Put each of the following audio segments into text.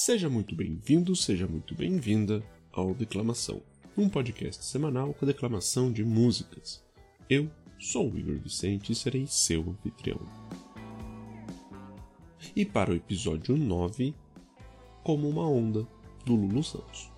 Seja muito bem-vindo, seja muito bem-vinda ao Declamação, um podcast semanal com a declamação de músicas. Eu sou o Igor Vicente e serei seu anfitrião. E para o episódio 9, Como uma Onda, do Lulu Santos.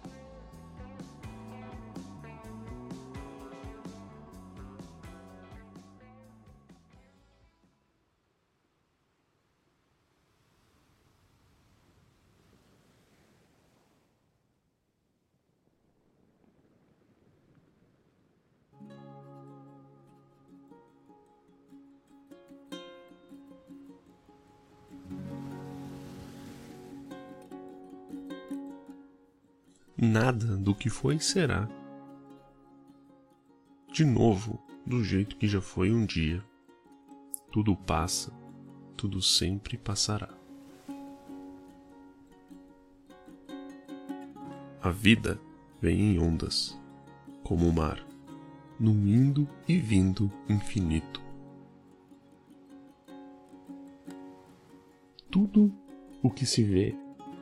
Nada do que foi será. De novo, do jeito que já foi um dia. Tudo passa, tudo sempre passará. A vida vem em ondas, como o mar, num indo e vindo infinito. Tudo o que se vê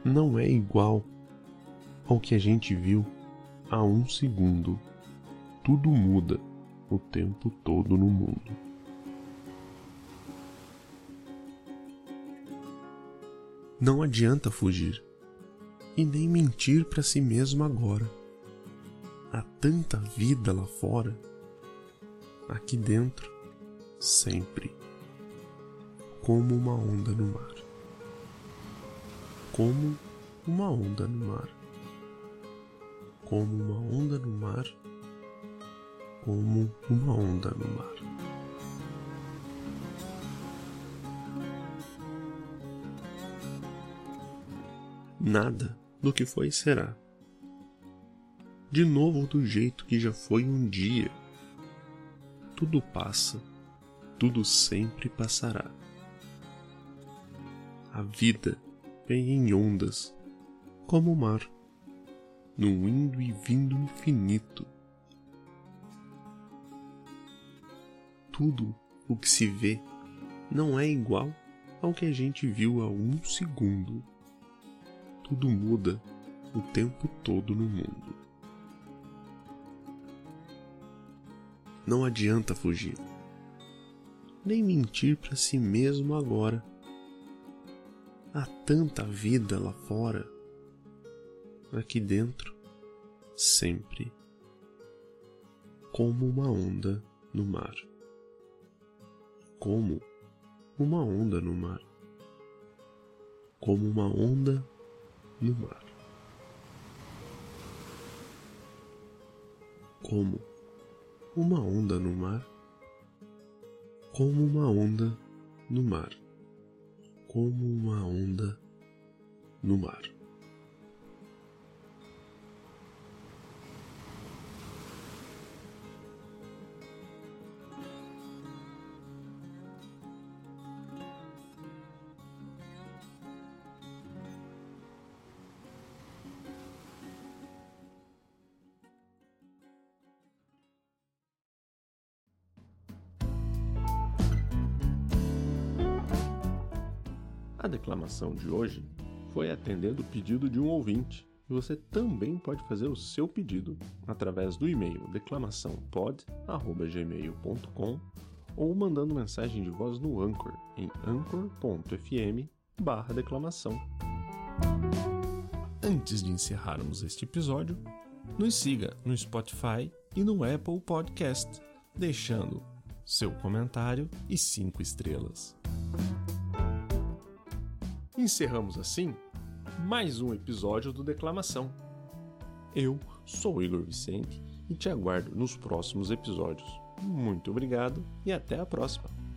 não é igual ao que a gente viu há um segundo. Tudo muda o tempo todo no mundo. Não adianta fugir e nem mentir para si mesmo agora. Há tanta vida lá fora, aqui dentro, sempre, como uma onda no mar. Como uma onda no mar como uma onda no mar, como uma onda no mar. Nada do que foi será. De novo do jeito que já foi um dia. Tudo passa, tudo sempre passará. A vida vem em ondas, como o mar num indo e vindo infinito. Tudo o que se vê não é igual ao que a gente viu há um segundo. Tudo muda o tempo todo no mundo. Não adianta fugir, nem mentir para si mesmo agora. Há tanta vida lá fora aqui dentro, sempre, como uma onda no mar. Como uma onda no mar. Como uma onda no mar. Como uma onda no mar. Como uma onda no mar. Como uma onda no mar. A declamação de hoje foi atendendo o pedido de um ouvinte. E você também pode fazer o seu pedido através do e-mail declamaçãopod@gmail.com ou mandando mensagem de voz no Anchor em anchor.fm/declamação. Antes de encerrarmos este episódio, nos siga no Spotify e no Apple Podcast, deixando seu comentário e cinco estrelas. Encerramos assim mais um episódio do Declamação. Eu sou Igor Vicente e te aguardo nos próximos episódios. Muito obrigado e até a próxima!